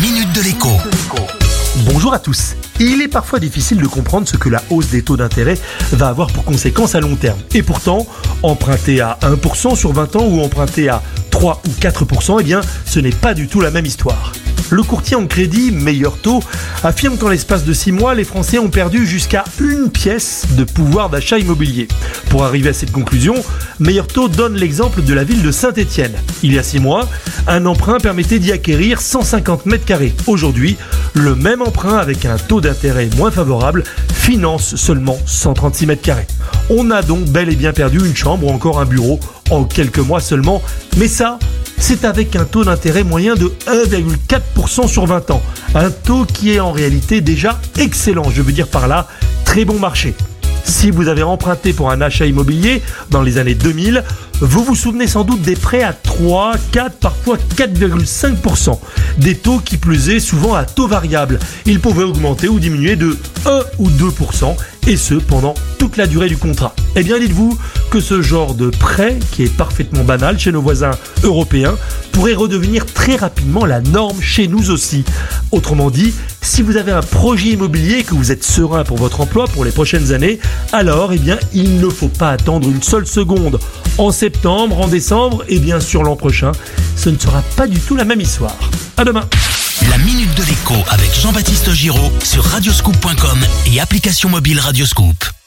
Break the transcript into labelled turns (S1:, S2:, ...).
S1: minute de l'écho.
S2: Bonjour à tous. Il est parfois difficile de comprendre ce que la hausse des taux d'intérêt va avoir pour conséquence à long terme. Et pourtant, emprunter à 1% sur 20 ans ou emprunter à 3 ou 4%, eh bien, ce n'est pas du tout la même histoire. Le courtier en crédit, meilleur taux, affirme qu'en l'espace de 6 mois, les Français ont perdu jusqu'à une pièce de pouvoir d'achat immobilier. Pour arriver à cette conclusion, Meilleur Taux donne l'exemple de la ville de Saint-Étienne. Il y a 6 mois, un emprunt permettait d'y acquérir 150 mètres carrés. Aujourd'hui, le même emprunt avec un taux d'intérêt moins favorable finance seulement 136 mètres carrés. On a donc bel et bien perdu une chambre ou encore un bureau en quelques mois seulement, mais ça, c'est avec un taux d'intérêt moyen de 1,4% sur 20 ans. Un taux qui est en réalité déjà excellent, je veux dire par là, très bon marché. Si vous avez emprunté pour un achat immobilier dans les années 2000, vous vous souvenez sans doute des prêts à 3, 4, parfois 4,5%. Des taux qui plusaient souvent à taux variable. Ils pouvaient augmenter ou diminuer de 1 ou 2%, et ce pendant toute la durée du contrat. Eh bien dites-vous que ce genre de prêt, qui est parfaitement banal chez nos voisins européens, pourrait redevenir très rapidement la norme chez nous aussi. Autrement dit, si vous avez un projet immobilier que vous êtes serein pour votre emploi pour les prochaines années, alors eh bien, il ne faut pas attendre une seule seconde. En septembre, en décembre et bien sûr l'an prochain, ce ne sera pas du tout la même histoire. À demain.
S1: La minute de l'écho avec Jean-Baptiste Giraud sur radioscoop.com et application mobile Radioscoop.